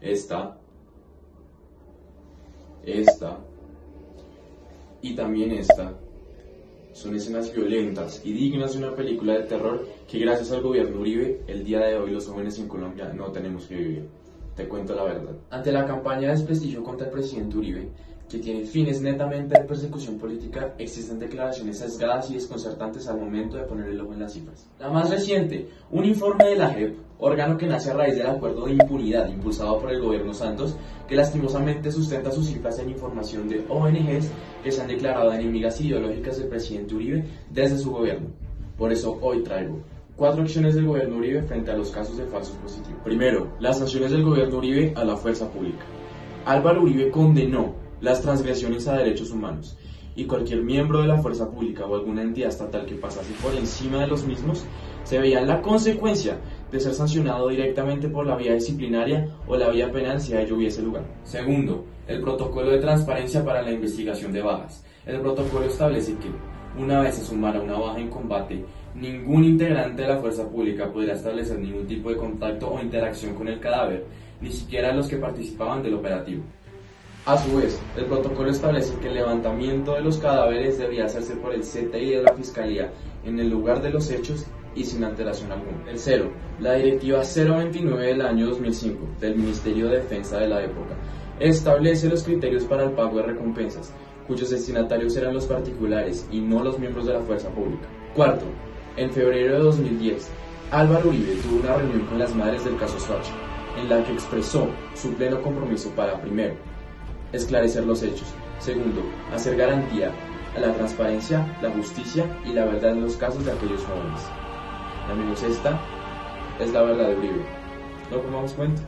esta, esta y también esta son escenas violentas y dignas de una película de terror que gracias al gobierno Uribe, el día de hoy los jóvenes en Colombia no tenemos que vivir. Te cuento la verdad. Ante la campaña de desprestigio contra el presidente Uribe, que tiene fines netamente de persecución política, existen declaraciones sesgadas y desconcertantes al momento de poner el ojo en las cifras. La más reciente, un informe de la JEP, órgano que nace a raíz del acuerdo de impunidad impulsado por el gobierno Santos, que lastimosamente sustenta sus cifras en información de ONGs que se han declarado enemigas ideológicas del presidente Uribe desde su gobierno. Por eso hoy traigo cuatro acciones del gobierno Uribe frente a los casos de falsos positivos. Primero, las sanciones del gobierno Uribe a la fuerza pública. Álvaro Uribe condenó las transgresiones a derechos humanos y cualquier miembro de la fuerza pública o alguna entidad estatal que pasase por encima de los mismos se veía la consecuencia de ser sancionado directamente por la vía disciplinaria o la vía penal si a ello hubiese lugar. Segundo, el protocolo de transparencia para la investigación de bajas. El protocolo establece que una vez se sumara una baja en combate, ningún integrante de la fuerza pública podría establecer ningún tipo de contacto o interacción con el cadáver, ni siquiera los que participaban del operativo. A su vez, el protocolo establece que el levantamiento de los cadáveres debía hacerse por el CTI de la Fiscalía en el lugar de los hechos y sin alteración alguna. Tercero, la Directiva 029 del año 2005 del Ministerio de Defensa de la época establece los criterios para el pago de recompensas, cuyos destinatarios eran los particulares y no los miembros de la fuerza pública. Cuarto, en febrero de 2010, Álvaro Uribe tuvo una reunión con las madres del caso Swatch, en la que expresó su pleno compromiso para, primero, esclarecer los hechos. Segundo, hacer garantía a la transparencia, la justicia y la verdad en los casos de aquellos jóvenes. Amigos, esta es la verdad de Uribe. ¿No pongamos cuenta?